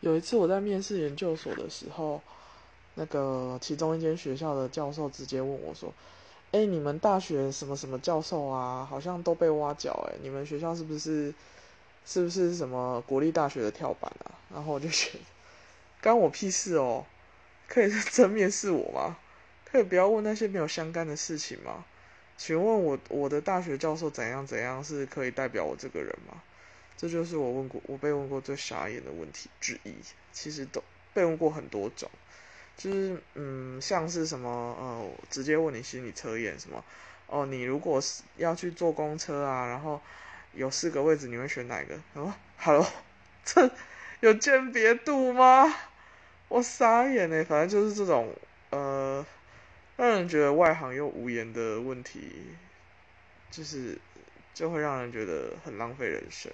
有一次我在面试研究所的时候，那个其中一间学校的教授直接问我说：“哎，你们大学什么什么教授啊，好像都被挖角哎，你们学校是不是是不是什么国立大学的跳板啊？”然后我就觉得，关我屁事哦，可以真面试我吗？可以不要问那些没有相干的事情吗？请问我我的大学教授怎样怎样是可以代表我这个人吗？这就是我问过我被问过最傻眼的问题之一。其实都被问过很多种，就是嗯，像是什么呃，直接问你心理测验什么哦，你如果是要去坐公车啊，然后有四个位置，你会选哪个？哦，Hello，这有鉴别度吗？我傻眼呢。反正就是这种呃，让人觉得外行又无言的问题，就是就会让人觉得很浪费人生。